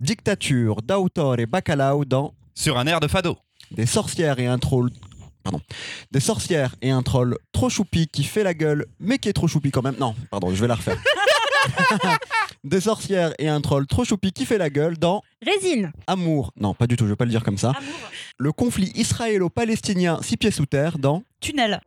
Dictature d'auteur et bacalao dans Sur un air de fado. Des sorcières et un troll. Pardon. Des sorcières et un troll trop choupi qui fait la gueule, mais qui est trop choupi quand même. Non, pardon, je vais la refaire. Des sorcières et un troll trop choupi qui fait la gueule dans Résine. Amour. Non, pas du tout, je vais pas le dire comme ça. Amour. Le conflit israélo-palestinien six pieds sous terre dans Tunnel.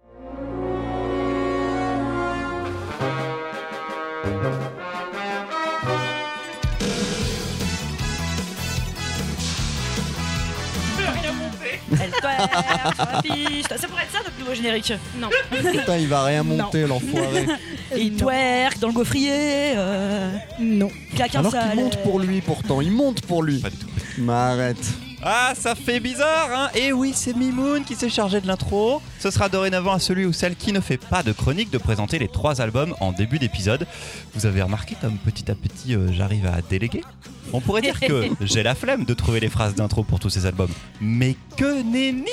Ça pourrait être ça notre nouveau générique. Non. Putain, il va rien monter, l'enfoiré. Il twerk dans le gaufrier. Euh, Non. claque un Alors qu'il monte pour lui pourtant, il monte pour lui. Pas du tout. Mais arrête. Ah, ça fait bizarre, hein Et oui, c'est Mimoun qui s'est chargé de l'intro. Ce sera dorénavant à celui ou celle qui ne fait pas de chronique de présenter les trois albums en début d'épisode. Vous avez remarqué comme petit à petit euh, j'arrive à déléguer On pourrait dire que j'ai la flemme de trouver les phrases d'intro pour tous ces albums. Mais que nenni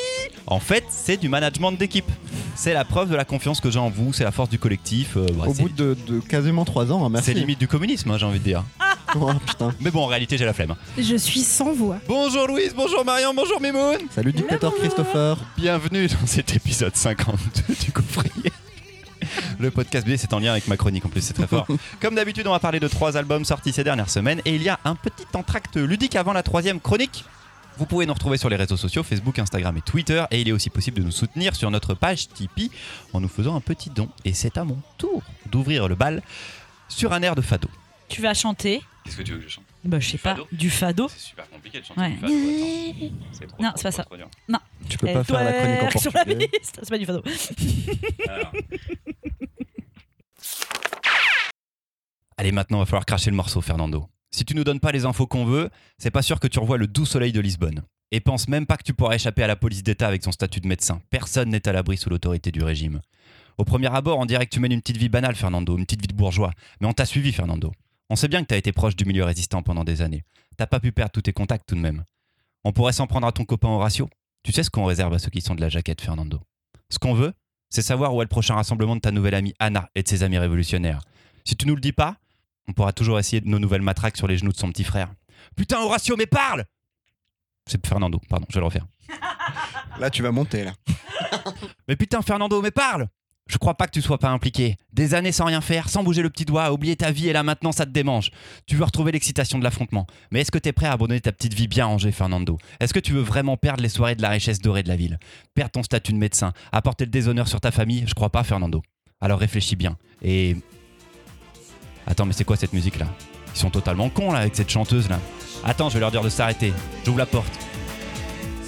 En fait, c'est du management d'équipe. C'est la preuve de la confiance que j'ai en vous, c'est la force du collectif. euh, bah, Au c'est- bout de, de quasiment trois ans, hein, merci. c'est limite du communisme, hein, j'ai envie de dire. Oh, putain. Mais bon, en réalité, j'ai la flemme. Je suis sans voix. Bonjour Louise, bonjour Marion, bonjour Mimoun Salut dictateur Christopher. Bienvenue dans cet épisode 52 du coffrier. Le podcast B, c'est en lien avec ma chronique en plus, c'est très fort. Comme d'habitude, on va parler de trois albums sortis ces dernières semaines et il y a un petit entracte ludique avant la troisième chronique. Vous pouvez nous retrouver sur les réseaux sociaux, Facebook, Instagram et Twitter et il est aussi possible de nous soutenir sur notre page Tipeee en nous faisant un petit don. Et c'est à mon tour d'ouvrir le bal sur un air de fado. Tu vas chanter. Qu'est-ce que tu veux que je chante? Bah, je sais pas. fado? Du fado. C'est super compliqué de chanter Ouais. du fado. attends. C'est trop, Non, trop, c'est pas trop, ça. trop dur. Tu peux pas faire la chronique en sur la portugais. piste. C'est pas du fado. Alors. Allez, maintenant, va falloir cracher le morceau, Fernando. Si tu nous donnes pas les infos qu'on veut, c'est pas sûr que tu revois le doux soleil de Lisbonne. Et pense même pas que tu pourras échapper à la police d'État avec ton statut de médecin. Personne n'est à l'abri sous l'autorité du régime. Au premier abord, on dirait que tu mènes une petite vie banale, Fernando, une petite vie de bourgeois. Mais on t'a suivi, Fernando. On sait bien que t'as été proche du milieu résistant pendant des années. T'as pas pu perdre tous tes contacts tout de même. On pourrait s'en prendre à ton copain Horatio. Tu sais ce qu'on réserve à ceux qui sont de la jaquette, Fernando? Ce qu'on veut, c'est savoir où est le prochain rassemblement de ta nouvelle amie Anna et de ses amis révolutionnaires. Si tu nous le dis pas, on pourra toujours essayer de nos nouvelles matraques sur les genoux de son petit frère. Putain, Horatio, mais parle C'est Fernando, pardon, je vais le refaire. Là, tu vas monter, là. Mais putain, Fernando, mais parle Je crois pas que tu sois pas impliqué. Des années sans rien faire, sans bouger le petit doigt, oublier ta vie et là maintenant ça te démange. Tu veux retrouver l'excitation de l'affrontement. Mais est-ce que t'es prêt à abandonner ta petite vie bien rangée, Fernando? Est-ce que tu veux vraiment perdre les soirées de la richesse dorée de la ville? Perdre ton statut de médecin Apporter le déshonneur sur ta famille? Je crois pas, Fernando. Alors réfléchis bien. Et. Attends, mais c'est quoi cette musique là Ils sont totalement cons là avec cette chanteuse là. Attends, je vais leur dire de s'arrêter. J'ouvre la porte.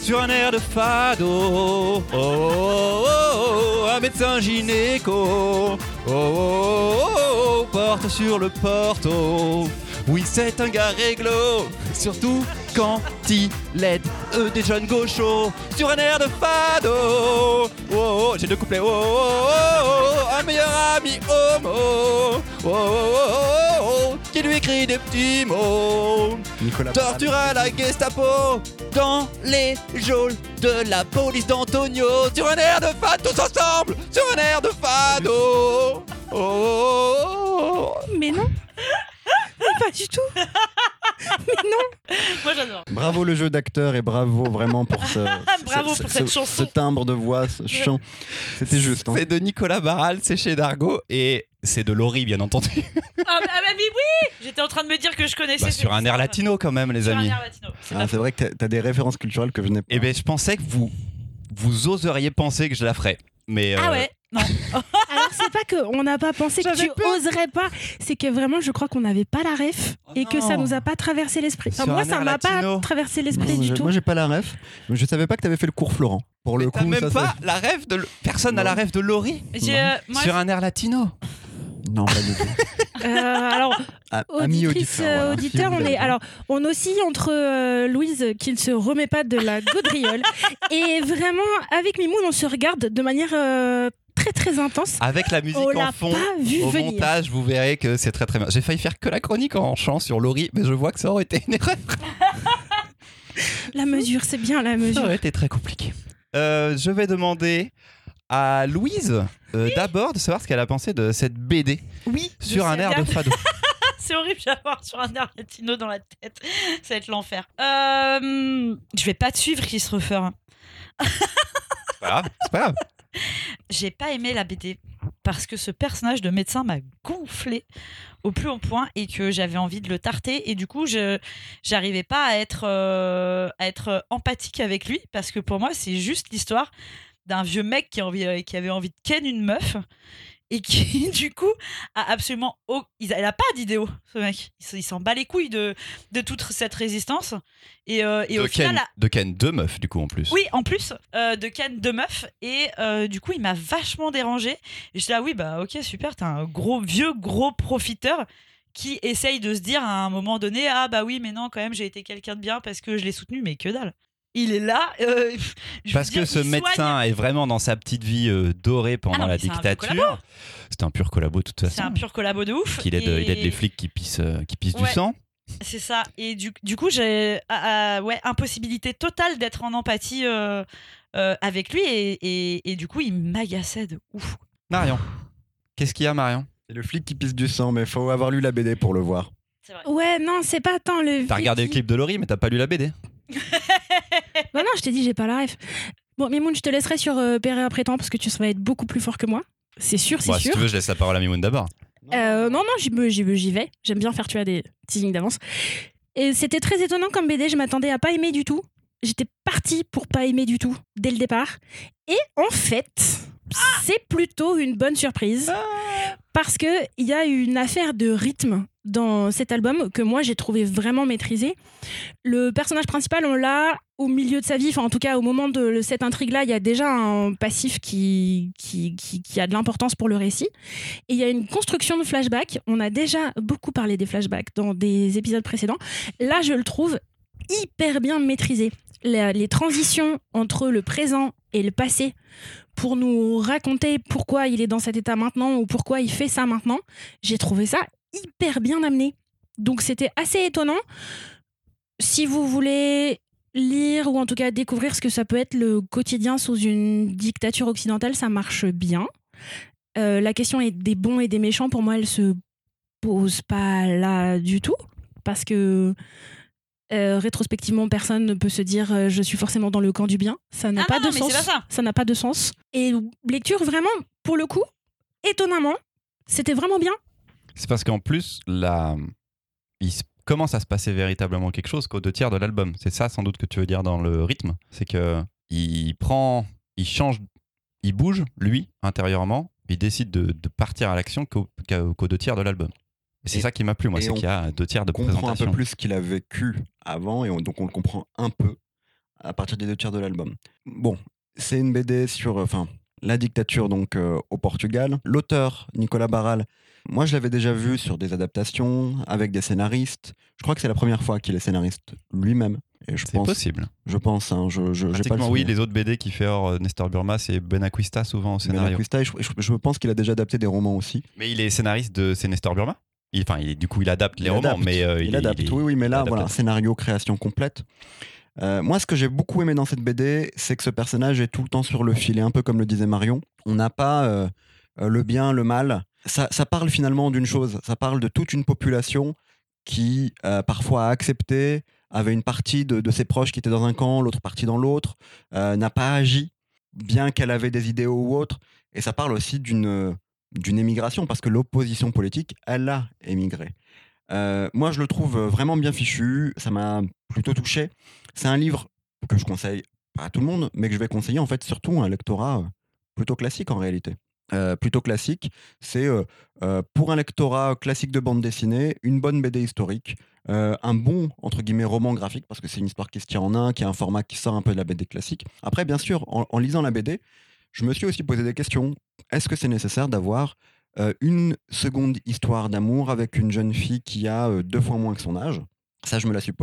Sur un air de fado, oh, oh, oh, oh, un médecin gynéco, oh, oh, oh, oh, porte sur le porto. Oui, c'est un gars réglo, surtout quand il aide eux des jeunes gauchos. Sur un air de fado, oh, oh, j'ai deux couplets, oh, oh, oh, oh, un meilleur ami homo, oh, oh, oh, oh, oh, qui lui écrit des petits mots. Nicolas. Torture à la Gestapo dans les geôles de la police d'Antonio sur un air de fado tous ensemble sur un air de fado. Oh, oh, oh, oh. Mais non. pas du tout. Mais non. Moi, j'adore. Bravo le jeu d'acteur et bravo vraiment pour ce, Bravo ce- pour ce- cette ce timbre de voix, ce chant. C'était juste. hein. C'est de Nicolas Barral, c'est chez Dargo et c'est de Laurie bien entendu. Ah, bah, ah, bah, mais oui J'étais en train de me dire que je connaissais. Bah, sur un air latino quand même les Sur un amis. air latino. C'est Ah, pas c'est vrai que t'as- t'as des références culturelles que je n'ai pas. Et ben je pensais que vous vous oseriez penser que je la ferais. Mais Ah euh, ouais Non. C'est pas que on n'a pas pensé que tu oserais pas, c'est que vraiment je crois qu'on n'avait pas la ref et que ça non. nous a pas traversé l'esprit. Enfin, moi ça m'a pas traversé l'esprit du je- tout. Moi j'ai pas la ref, je savais pas que t'avais fait le cours Florent. Pour le coup, même ça, pas la rêve de personne n'a la rêve de Laurie euh, sur un air latino. ça- Non, pas du tout. Euh, alors Ah, auditrice, auditeur. euh, auditeur, on est alors on oscille entre euh, Louise qui ne se remet pas de la gaudriole et vraiment avec Mimoun on se regarde de manière euh, très très intense. Avec la musique On en fond. Au venir. montage, vous verrez que c'est très très bien. J'ai failli faire que la chronique en chant sur Laurie, mais je vois que ça aurait été une erreur. La mesure, c'est bien la Ça mesure. aurait été très compliqué. Euh, je vais demander à Louise euh, d'abord de savoir ce qu'elle a pensé de cette BD Oui. sur un air de fado. c'est horrible, j'ai avoir sur un Argentino dans la tête. Ça va être l'enfer. Euh, je vais pas te suivre, Chris Ruffer. C'est pas grave. C'est pas grave. J'ai pas aimé la BD parce que ce personnage de médecin m'a gonflé au plus haut point et que j'avais envie de le tarter. Et du coup je j'arrivais pas à être euh, à être empathique avec lui parce que pour moi c'est juste l'histoire d'un vieux mec qui, envie, qui avait envie de ken une meuf et qui du coup a absolument au- il a, a pas d'idéaux ce mec il, s'en bat les couilles de, de toute cette résistance et, euh, et de, au final de Ken, deux meufs, du coup, en plus. oui, en plus euh, de Ken de meuf et euh, du coup il m'a vachement dérangé. Et je dis ah oui bah ok super, t'es un gros vieux gros profiteur qui essaye de se dire à un moment donné ah bah oui mais non quand même j'ai été quelqu'un de bien parce que je l'ai soutenu mais que dalle. Il est là. euh, Parce dire, que ce médecin soigne. est vraiment dans sa petite vie euh, dorée pendant Ah non, la mais c'est un pur dictature. collabo. C'était un pur collabo de toute C'est façon. un pur collabo de ouf. Aide, et- il aide les flics qui pissent, euh, qui pissent du sang. C'est ça. Et du, du coup, j'ai ah, ouais, impossibilité totale d'être en empathie euh, euh, avec lui. Et, et- et du coup, il m'agaçait de ouf. Marion. Qu'est-ce qu'il y a, Marion? C'est le flic qui pisse du sang, mais faut avoir lu la BD pour le voir. C'est vrai. Ouais, non, c'est pas tant le. T'as regardé le qui- clip de Laurie, mais t'as pas lu la BD. Bah non, je t'ai dit, j'ai pas la ref. Bon, Mimoun, je te laisserai sur euh, après temps parce que tu vas être beaucoup plus fort que moi. C'est sûr, c'est Bon, si sûr. tu veux, je laisse la parole à Mimoun d'abord. Euh, non, non, j'y me- j'y j'y vais. J'aime bien faire, tu as des teasings d'avance. Et c'était très étonnant comme BD, je m'attendais à pas aimer du tout. J'étais partie pour pas aimer du tout dès le départ. Et en fait, c'est plutôt une bonne surprise. Parce que il y a une affaire de rythme dans cet album que moi j'ai trouvé vraiment maîtrisé. Le personnage principal, on l'a au milieu de sa vie, enfin en tout cas au moment de cette intrigue-là, il y a déjà un passif qui, qui, a de l'importance pour le récit. Et il y a une construction de flashback. On a déjà beaucoup parlé des flashbacks dans des épisodes précédents. Là, je le trouve hyper bien maîtrisé. Les, les transitions entre le présent et le passé pour nous raconter pourquoi il est dans cet état maintenant ou pourquoi il fait ça maintenant, j'ai trouvé ça hyper bien amené. Donc c'était assez étonnant. Si vous voulez lire ou en tout cas découvrir ce que ça peut être le quotidien sous une dictature occidentale, ça marche bien. Euh, la question est des bons et des méchants. Pour moi, elle se pose pas là du tout parce que euh, rétrospectivement, personne ne peut se dire euh, je suis forcément dans le camp du bien. Ça n'a Ah pas non, de sens. pas ça. n'a pas de sens. Et lecture vraiment, pour le coup, étonnamment, c'était vraiment bien. C'est parce qu'en plus, là, il commence à se passer véritablement quelque chose qu'aux deux tiers de l'album? C'est ça sans doute que tu veux dire dans le rythme. C'est que il prend, il change, il bouge, lui, intérieurement. Il décide de, de partir à l'action qu'aux deux tiers de l'album. Et c'est ça qui m'a plu, moi, c'est qu'il y a deux tiers de On comprend un présentation. peu plus ce qu'il a vécu avant, et on- donc on le comprend un peu à partir des deux tiers de l'album. Bon, c'est une BD sur enfin, la dictature donc euh, au Portugal. L'auteur, Nicolas Barral, moi je l'avais déjà vu sur des adaptations avec des scénaristes. Je crois que c'est la première fois qu'il est scénariste lui-même. C'est possible. je pense, hein, je, je pas le oui, les autres BD qu'il fait hors euh, Nestor Burma, c'est Benacquista souvent au scénario. Lacusta, je, je- je pense qu'il a déjà adapté des romans aussi. Mais il est scénariste de c'est Nestor Burma? Il, Enfin, il du coup, il adapte les Il romans, adapte, mais euh, il, il, adapte. oui, oui, mais là, voilà, scénario, création complète. Euh, moi, ce que j'ai beaucoup aimé dans cette BD, c'est que ce personnage est tout le temps sur le fil, et un peu comme le disait Marion. On n'a pas euh, le bien, le mal. Ça, ça parle finalement d'une chose. Ça parle de toute une population qui, parfois, a accepté, avait une partie de, de ses proches qui étaient dans un camp, l'autre partie dans l'autre, n'a pas agi, bien qu'elle avait des idéaux ou autres. Et ça parle aussi d'une d'une émigration, parce que l'opposition politique, elle a émigré. Euh, moi, je le trouve vraiment bien fichu. Ça m'a plutôt touché. C'est un livre que je conseille pas à tout le monde, mais que je vais conseiller en fait surtout à un lectorat euh, plutôt classique en réalité. Euh, plutôt classique, c'est euh, euh, pour un lectorat classique de bande dessinée, une bonne BD historique, euh, un bon entre guillemets roman graphique parce que c'est une histoire qui se tient en un, qui a un format qui sort un peu de la BD classique. Après, bien sûr, en, en lisant la BD, je me suis aussi posé des questions. Est-ce que c'est nécessaire d'avoir euh, une seconde histoire d'amour avec une jeune fille qui a euh, deux fois moins que son âge? Ça, je me la suis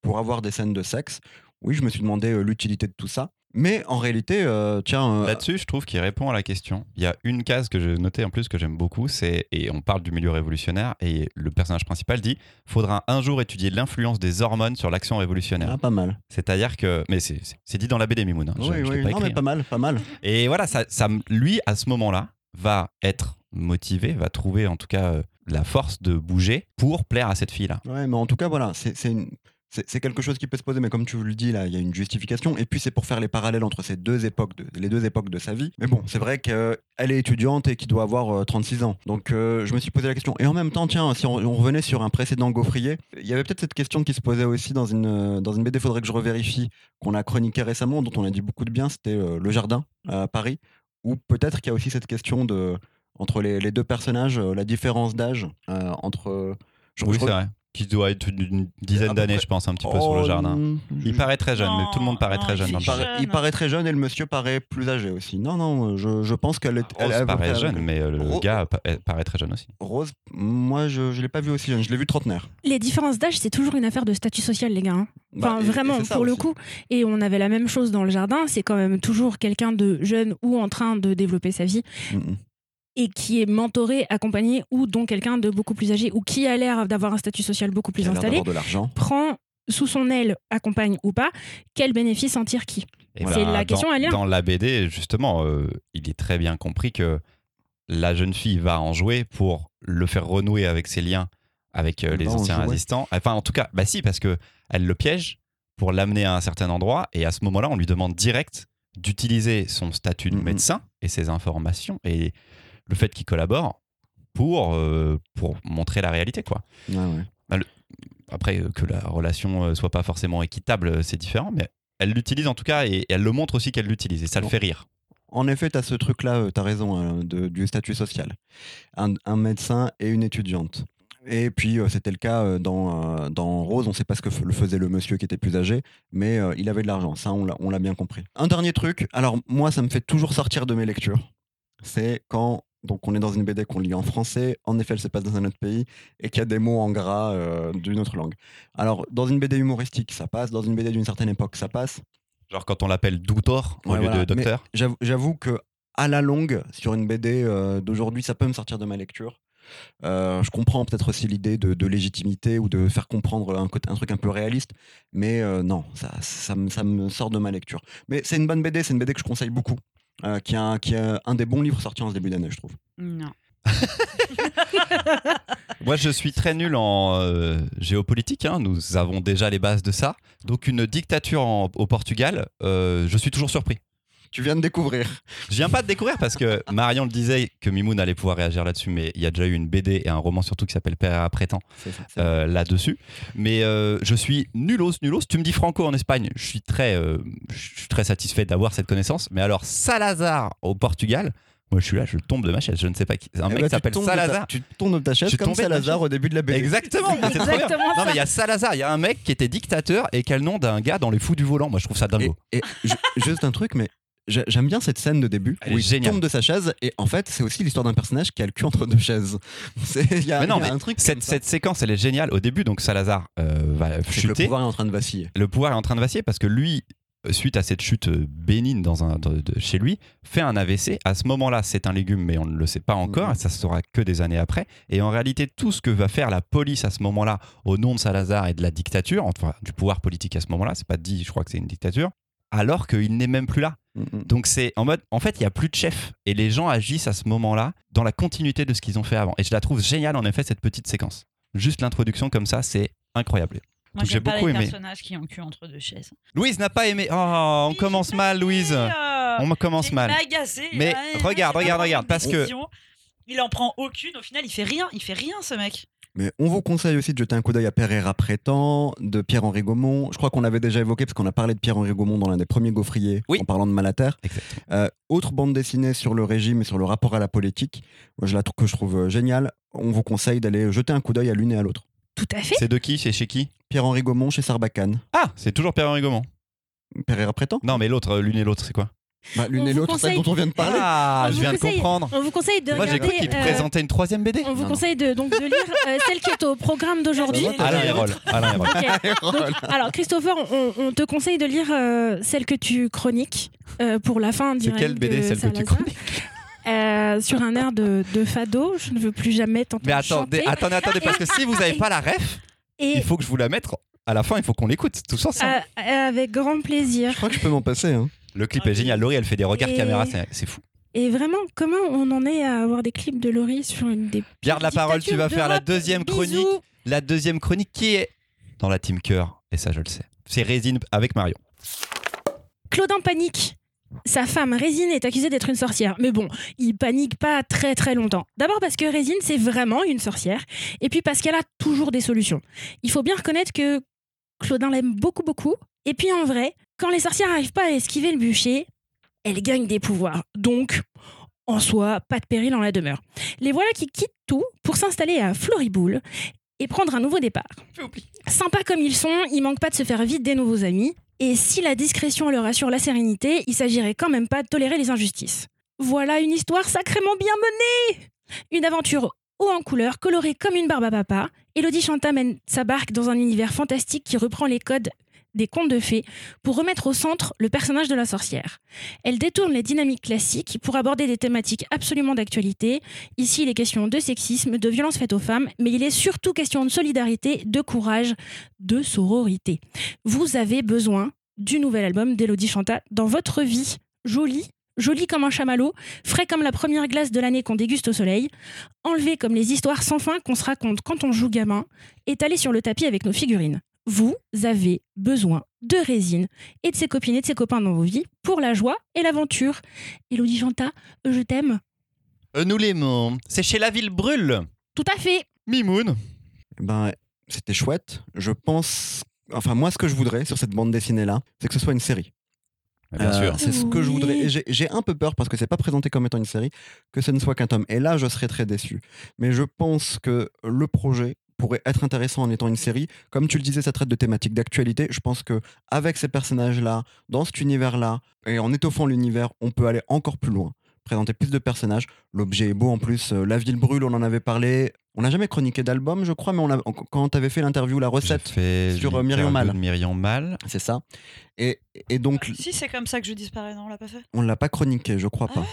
pour avoir des scènes de sexe. Oui, je me suis demandé euh, l'utilité de tout ça. Mais en réalité, euh, tiens, euh, Là-dessus, je trouve qu'il répond à la question. Il y a une case que j'ai notée en plus que j'aime beaucoup, c'est et on parle du milieu révolutionnaire et le personnage principal dit faudra un jour étudier l'influence des hormones sur l'action révolutionnaire. ah, pas mal. C'est-à-dire que mais c'est dit dans la BD Mimoun. hein, je- oui, je oui, pas non, mais hein. pas mal, pas mal. Et voilà, ça, ça, lui, à ce moment-là, va être motivé, va trouver en tout cas euh, la force de bouger pour plaire à cette fille-là. Ouais, mais en tout cas, voilà, c'est une- c'est- quelque chose qui peut se poser, mais comme tu le dis, là, il y a une justification. Et puis, c'est pour faire les parallèles entre ces deux époques, de, les deux époques de sa vie. Mais bon, c'est vrai qu'elle est étudiante et qu'il doit avoir euh, 36 ans. Donc, euh, je me suis posé la question. Et en même temps, tiens, si on, on revenait sur un précédent gaufrier, il y avait peut-être cette question qui se posait aussi dans une, euh, dans une BD, faudrait que je revérifie, qu'on a chroniqué récemment, dont on a dit beaucoup de bien, c'était euh, Le Jardin à Paris. Ou peut-être qu'il y a aussi cette question de, entre les, les deux personnages, euh, la différence d'âge euh, entre. je- Oui, je c'est vrai. Qui doit être d'une dizaine peu d'années, je pense, un petit peu sur Oh, le jardin. Il paraît très jeune, mais tout le monde paraît Non, très jeune dans il le il jardin. paraît, jeune. il paraît très jeune et le monsieur paraît plus âgé aussi. Non, non, je, je pense qu'elle est. elle Rose peu paraît près- jeune, mais euh, le Ro- gars pa- elle paraît très jeune aussi. Rose, moi je ne l'ai pas vu aussi jeune, je l'ai vu trentenaire. Les différences d'âge, c'est toujours une affaire de statut social, les gars. hein. Bah, Enfin, et vraiment, pour le coup. Et on avait la même chose dans le jardin. C'est quand même toujours quelqu'un de jeune ou en train de développer sa vie Mm. Et qui est mentoré, accompagné ou dont quelqu'un de beaucoup plus âgé ou qui a l'air d'avoir un statut social beaucoup plus Qui a l'air installé d'avoir de l'argent. prend sous son aile, accompagne ou pas, quel bénéfice en tire qui? Et C'est la question, dans, est là. dans la BD, justement, euh, il est très bien compris que la jeune fille va en jouer pour le faire renouer avec ses liens avec euh, les anciens résistants. Enfin, en tout cas, bah si, parce que elle le piège pour l'amener à un certain endroit, et à ce moment-là, on lui demande direct d'utiliser son statut de médecin et ses informations et le fait qu'il collabore pour, euh, pour montrer la réalité, quoi. Ouais, ouais. Après, euh, que la relation euh, soit pas forcément équitable, c'est différent, mais elle l'utilise en tout cas et, et elle le montre aussi qu'elle l'utilise et ça le fait rire. En effet, tu as ce truc-là, tu as raison, hein, de- du statut social. Un, un médecin et une étudiante. Et puis, euh, c'était le cas euh, dans, euh, dans Rose, on ne sait pas ce que le faisait le monsieur qui était plus âgé, mais il avait de l'argent, ça on l'a- on l'a bien compris. Un dernier truc, alors moi ça me fait toujours sortir de mes lectures, c'est quand donc on est dans une BD qu'on lit en français, en effet elle se passe dans un autre pays, et qu'il y a des mots en gras euh, d'une autre langue. Alors dans une BD humoristique ça passe, dans une BD d'une certaine époque ça passe, Genre quand on l'appelle doutor au Ouais, lieu voilà. de docteur. J'avoue- que à la longue, sur une BD euh, d'aujourd'hui, ça peut me sortir de ma lecture. Euh, je comprends peut-être aussi l'idée de, de légitimité ou de faire comprendre un, truc un peu réaliste, mais euh, non, ça, ça, me, ça me sort de ma lecture. Mais c'est une bonne BD, c'est une BD que je conseille beaucoup, euh, qui, est un, qui est un des bons livres sortis en ce début d'année, je trouve. Non. Moi, je suis très nul en euh, géopolitique. hein. Nous avons déjà les bases de ça. Donc, une dictature en- au Portugal, euh, je suis toujours surpris. Tu viens de découvrir. Je viens pas de découvrir parce que Marion le disait que Mimoun allait pouvoir réagir là-dessus, mais il y a déjà eu une BD et un roman surtout qui s'appelle Père à Prétend euh, là-dessus. Mais euh, je suis nulos, nulos. Tu me dis Franco en Espagne, je suis très, euh, je suis très satisfait d'avoir cette connaissance. Mais alors Salazar au Portugal, moi je suis là, je tombe de ma chaise. Je ne sais pas qui. Un Eh mec tu s'appelle ta- Salazar. Tu tombes de ta Je chaise suis comme Salazar au début de la BD. Exactement. C'est mais c'est trop bien. exactement Non mais il y a Salazar, il y a un mec qui était dictateur et qui a le nom d'un gars dans les fous du volant. Moi je trouve ça Et, dingo. et ju- juste un truc, mais j'aime bien cette scène de début Elle où il tombe de sa chaise et en fait c'est aussi l'histoire d'un personnage qui a le cul entre deux chaises. Il y a, Mais non, il y a mais un truc. Cette, séquence elle est géniale. Au début donc Salazar euh, va que le chuter. pouvoir est en train de vaciller. le pouvoir est en train de vaciller parce que lui, euh, suite à cette chute euh, bénigne dans un, de- de- chez lui, fait un AVC. À ce moment-là, c'est un légume, mais on ne le sait pas encore, et ça se saura que des années après. Et en réalité, tout ce que va faire la police à ce moment-là, au nom de Salazar et de la dictature, enfin du pouvoir politique à ce moment-là, c'est pas dit, je crois que c'est une dictature, alors qu'il n'est même plus là. Mm, mm. Donc c'est en mode, en fait, il y a plus de chef, et les gens agissent à ce moment-là dans la continuité de ce qu'ils ont fait avant. Et je la trouve géniale, en effet, cette petite séquence. Juste l'introduction comme ça, c'est incroyable. Moi, Donc, j'ai pas beaucoup les aimé. personnages qui ont cul entre deux chaises. Louise n'a pas aimé. Oh, on commence mal, Louise. Euh, On commence il mal. m'a agacé. Mais regarde, regarde, regarde, parce que-. Il en prend aucune. Au final, il fait rien. Il fait rien, ce mec. Mais on vous conseille aussi de jeter un coup d'œil à Pereira Prétend, de Pierre-Henri Gaumont. Je crois qu'on avait déjà évoqué, parce qu'on a parlé de Pierre-Henri Gaumont dans l'un des premiers gaufriers, Oui. en parlant de Malater. Euh, autre bande dessinée sur le régime et sur le rapport à la politique, moi, je la trouve que je trouve euh, géniale. On vous conseille d'aller jeter un coup d'œil à l'une et à l'autre. Tout à fait. C'est de qui? C'est chez qui? Pierre-Henri Gaumont chez Sarbacane. Ah, c'est toujours Pierre-Henri Gaumont. Pereira Prétend Non, mais l'autre, euh, l'une et l'autre, c'est quoi? Bah, L'une On et vous l'autre, celle conseille- dont on vient de parler. Ah, On je vous viens de comprendre. On vous conseille de Moi, j'ai cru qu'il te euh, présentait une troisième BD. on vous Non, non. conseille de, donc de lire euh, celle qui est au programme d'aujourd'hui. Ah, Alain Hérol. Alors Christopher, on, on te conseille de lire euh, celle que tu chroniques euh, pour la fin. C'est quelle BD celle que tu chroniques Euh, Sur un air de, de fado. Je ne veux plus jamais t'entendre Mais attendez, chanter. attendez, attendez, parce que si vous n'avez pas la ref, Et il faut que je vous la mette. À la fin, il faut qu'on l'écoute tous ensemble. euh, avec grand plaisir. Je crois que je peux m'en passer. hein. Le clip est génial. Laurie, elle fait des regards Et- caméra, c'est fou. Et vraiment, comment on en est à avoir des clips de Laurie sur une des Garde la parole, tu vas faire la deuxième Bisous. chronique. La deuxième chronique qui est dans la team cœur, et ça je le sais. C'est Résine avec Marion. Claudin panique. Sa femme Résine est accusée d'être une sorcière. Mais bon, il panique pas très très longtemps. D'abord parce que Résine, c'est vraiment une sorcière. Et puis parce qu'elle a toujours des solutions. Il faut bien reconnaître que Claudin l'aime beaucoup beaucoup. Et puis en vrai, quand les sorcières n'arrivent pas à esquiver le bûcher, elles gagnent des pouvoirs. Donc, en soi, pas de péril en la demeure. Les voilà qui quittent tout pour s'installer à Floriboule et prendre un nouveau départ. Sympas comme ils sont, ils manquent pas de se faire vite des nouveaux amis. Et si la discrétion leur assure la sérénité, il s'agirait quand même pas de tolérer les injustices. Voilà une histoire sacrément bien menée Une aventure haut en couleur, colorée comme une barbe à papa. Elodie Chanta mène sa barque dans un univers fantastique qui reprend les codes des contes de fées pour remettre au centre le personnage de la sorcière. Elle détourne les dynamiques classiques pour aborder des thématiques absolument d'actualité. Ici, il est question de sexisme, de violence faite aux femmes, mais il est surtout question de solidarité, de courage, de sororité. Vous avez besoin du nouvel album d'Elodie Chanta dans votre vie. Joli, joli comme un chamallow, frais comme la première glace de l'année qu'on déguste au soleil, enlevé comme les histoires sans fin qu'on se raconte quand on joue gamin, étalé sur le tapis avec nos figurines. Vous avez besoin de résine et de ses copines et de ses copains dans vos vies pour la joie et l'aventure. Elodie Chanta, je t'aime. Euh, nous l'aimons. C'est chez La Ville Brûle. Tout à fait. Mimoun. Ben, c'était chouette. Je pense. Enfin, moi, ce que je voudrais sur cette bande dessinée-là, c'est que ce soit une série. Bien Euh, sûr. C'est ce que je voudrais. J'ai un peu peur parce que c'est pas présenté comme étant une série, que ce ne soit qu'un tome. Et là, je serais très déçu. Mais je pense que le projet pourrait être intéressant en étant une série. Comme tu le disais, ça traite de thématiques d'actualité. Je pense que avec ces personnages-là, dans cet univers-là, et en étoffant l'univers, on peut aller encore plus loin. Présenter plus de personnages. L'objet est beau en plus. Euh, La ville brûle, on en avait parlé. On n'a jamais chroniqué d'album, je crois, mais on a- quand tu avais fait l'interview, la J'ai recette, fait sur, euh, l'interview Myriam Mal. de Myriam Mal. c'est ça. Et, et donc, Si c'est comme ça que je disparais, non, on l'a pas fait? On l'a pas chroniqué, je crois pas.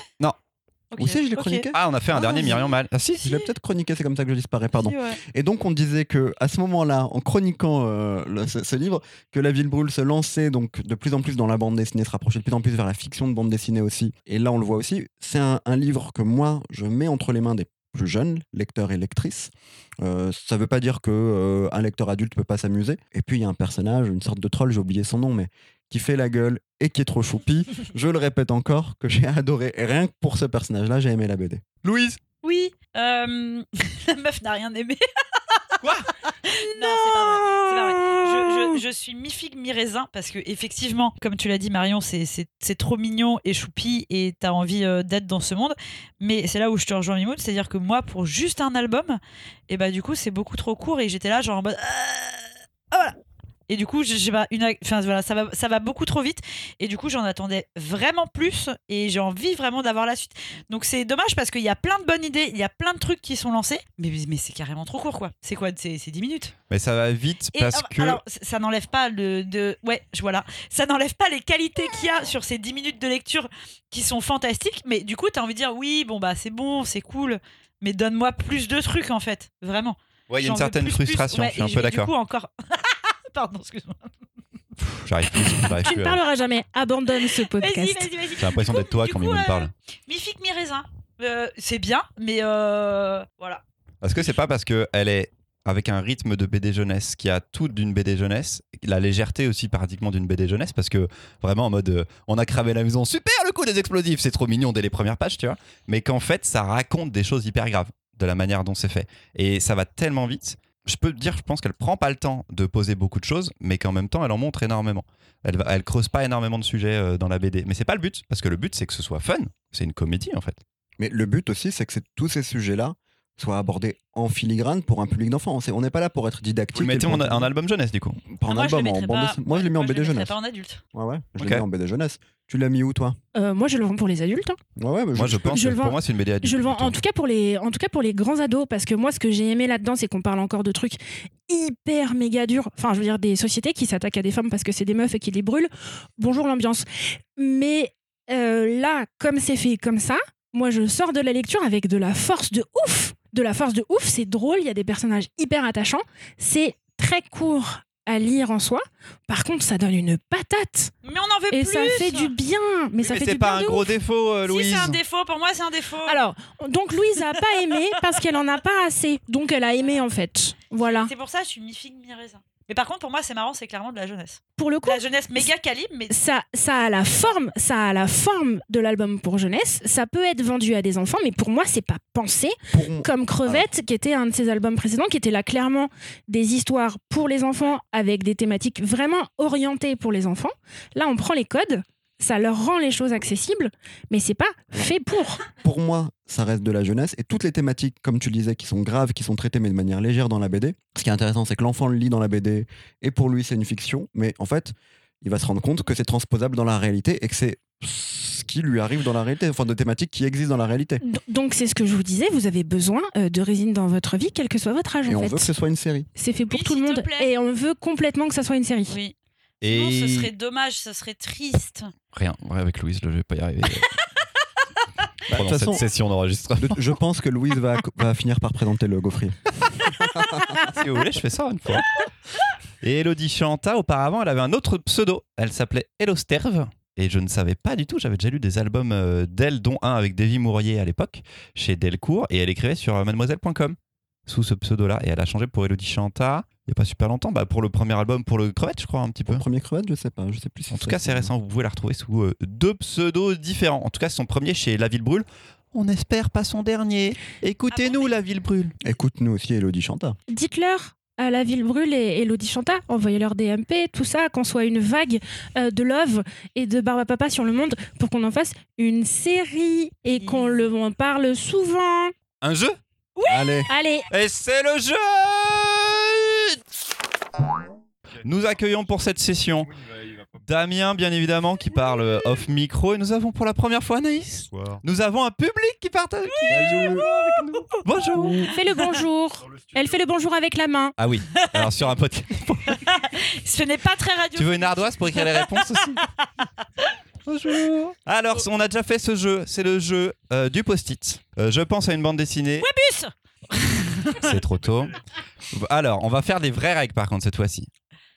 Ok. Où c'est, je l'ai chroniqué Ah, on a fait un Ah, dernier si. Myriam Mal. Ah si Je l'ai peut-être chroniqué, c'est comme ça que je disparais, pardon. Si, ouais. Et donc on disait que à ce moment-là, en chroniquant euh, le- ce, ce livre, que la ville brûle se lançait donc de plus en plus dans la bande dessinée, se rapprochait de plus en plus vers la fiction de bande dessinée aussi. Et là, on le voit aussi. C'est un, un livre que moi, je mets entre les mains des plus jeunes lecteurs et lectrices. Euh, ça veut pas dire que euh, un lecteur adulte peut pas s'amuser. Et puis il y a un personnage, une sorte de troll, j'ai oublié son nom, mais qui fait la gueule et qui est trop choupi. je le répète encore que j'ai adoré. Et rien que pour ce personnage-là, j'ai aimé la BD. Louise. Oui, euh, la meuf n'a rien aimé. Quoi? Non, c'est pas vrai. C'est pas vrai. Je, je- je suis mi figue mi raisin parce que effectivement, comme tu l'as dit Marion, c'est- trop mignon et choupi et t'as envie euh, d'être dans ce monde. Mais c'est là où je te rejoins Mimoun, c'est-à-dire que moi, pour juste un album, et bah du coup c'est beaucoup trop court et j'étais là genre en mode ah, voilà. Et du coup, j'ai pas une, enfin voilà, ça va, ça va beaucoup trop vite. Et du coup, j'en attendais vraiment plus et j'ai envie vraiment d'avoir la suite. Donc c'est dommage parce qu'il y a plein de bonnes idées, il y a plein de trucs qui sont lancés, mais, mais c'est carrément trop court quoi. C'est quoi? C'est c'est 10 minutes. Mais ça va vite Et parce alors- que. alors, ça n'enlève pas le de ouais, je voilà. Ça n'enlève pas les qualités qu'il y a sur ces 10 minutes de lecture qui sont fantastiques, mais du coup, tu as envie de dire oui, bon bah c'est bon, c'est cool, mais donne-moi plus de trucs en fait, vraiment. Ouais, il y a une certaine plus, plus. frustration. Ouais, je suis un peu Du d'accord. coup, encore Pardon, excuse-moi. J'arrive plus. j'arrive Tu plus ne à- parleras jamais. Abandonne ce Vas-y, podcast. vas-y, vas-y. J'ai l'impression d'être toi du quand coup, Mimoun euh, parle. Mi figue, mi raisin. Euh, c'est bien, mais euh, voilà. Parce que c'est pas parce qu'elle est avec un rythme de BD jeunesse qui a tout d'une BD jeunesse, la légèreté aussi pratiquement d'une BD jeunesse, parce que vraiment en mode euh, on a cramé la maison, super le coup des explosifs, c'est trop mignon dès les premières pages, tu vois. Mais qu'en fait ça raconte des choses hyper graves de la manière dont c'est fait. Et ça va tellement vite. Je peux dire, je pense qu'elle prend pas le temps de poser beaucoup de choses, mais qu'en même temps elle en montre énormément. Elle, creuse pas énormément de sujets euh, dans la BD. Mais c'est pas le but, parce que le but c'est que ce soit fun. C'est une comédie en fait. Mais le but aussi, c'est que tous ces sujets-là soient abordés en filigrane pour un public d'enfants. On n'est pas là pour être didactique. Vous le mettez et en, pour- en album jeunesse du coup. Pas en Ah, moi, je album, en bande pas-. Moi, je l'ai mis en moi, BD jeunesse. pas en adulte. Ouais, ouais, je l'ai mis en BD jeunesse. Tu l'as mis où, toi? Euh, moi, je le vends pour les adultes. hein. Ouais, ouais, mais Moi je peux- pense je que le vends- pour moi c'est une BD adulte. Je le vends plutôt. en tout cas pour les en tout cas pour les grands ados parce que moi ce que j'ai aimé là-dedans c'est qu'on parle encore de trucs hyper méga durs. Enfin, je veux dire des sociétés qui s'attaquent à des femmes parce que c'est des meufs et qui les brûlent. Bonjour l'ambiance. Mais euh, là, comme c'est fait comme ça, moi je sors de la lecture avec de la force de ouf. De la force de ouf, c'est drôle, il y a des personnages hyper attachants, c'est très court à lire en soi. Par contre, ça donne une patate Mais on en veut et plus. ça fait du bien. Mais Oui, ça mais fait c'est du pas bien un de gros ouf. défaut, euh, Si Louise. c'est un défaut, pour moi c'est un défaut. Alors, donc Louise a pas aimé parce qu'elle en a pas assez. Donc elle a aimé en fait. Voilà. C'est pour ça que je suis mi figue mi raisin. Mais par contre, pour moi, c'est marrant, c'est clairement de la jeunesse. Pour le coup, La jeunesse méga calibre, mais ça, ça a la forme, ça a la forme de l'album pour jeunesse. Ça peut être vendu à des enfants, mais pour moi, c'est pas pensé Pour comme Crevette, qui était un de ses albums précédents, qui était là clairement des histoires pour les enfants avec des thématiques vraiment orientées pour les enfants. Là, on prend les codes, ça leur rend les choses accessibles, mais c'est pas fait pour. pour moi, ça reste de la jeunesse. Et toutes les thématiques, comme tu le disais, qui sont graves, qui sont traitées, mais de manière légère dans la BD. Ce qui est intéressant, c'est que l'enfant le lit dans la BD, et pour lui, c'est une fiction. Mais en fait, il va se rendre compte que c'est transposable dans la réalité et que c'est ce qui lui arrive dans la réalité, enfin de thématiques qui existent dans la réalité. Donc c'est ce que je vous disais, vous avez besoin euh, de résine dans votre vie, quel que soit votre âge Et en on fait. veut que ce soit une série. C'est fait pour Oui, tout le monde plaît. et on veut complètement que ça soit une série. oui. Et Non, ce serait dommage, ce serait triste. rien, ouais, avec Louise, je vais pas y arriver. Bah, Pendant de toute cette façon, session d'enregistrement. de- je pense que Louise va, va finir par présenter le gaufrier. si vous voulez, je fais ça une fois. Et Elodie Chanta, auparavant, elle avait un autre pseudo. Elle s'appelait Elosterve. Et je ne savais pas du tout, j'avais déjà lu des albums euh, d'elle, dont un avec Davy Mourier à l'époque, chez Delcourt, et elle écrivait sur euh, mademoiselle.com sous ce pseudo-là. Et elle a changé pour Elodie Chanta il n'y a pas super longtemps, bah, pour le premier album, pour le Crevette, je crois, un petit peu. Pour le premier crevette, je sais pas, je sais plus. si En tout cas, c'est récent, vous pouvez la retrouver sous euh, deux pseudos différents. En tout cas, son premier chez La Ville Brûle. On espère pas son dernier. Écoutez-nous, La Ville Brûle. Écoute-nous aussi, Elodie Chanta. Dites-leur à la ville brûle et Elodie Chanta, envoyez-leur des MP, tout ça, qu'on soit une vague euh, de love et de Barbapapa sur le monde pour qu'on en fasse une série et qu'on le en parle souvent. Un jeu? Allez, Allez, Et c'est le jeu Nous accueillons pour cette session Damien, bien évidemment, qui parle off micro. Et nous avons pour la première fois Anaïs. Nous avons un public qui partage. Bonjour. fais le bonjour. Elle fait le bonjour avec la main. Ah oui, alors sur un podcast. Ce n'est pas très radio. Tu veux une ardoise pour écrire les réponses aussi? Bonjour. Alors, on a déjà fait ce jeu. C'est le jeu euh, du post-it. Euh, je pense à une bande dessinée. Bus C'est trop tôt. Alors, on va faire des vraies règles par contre cette fois-ci.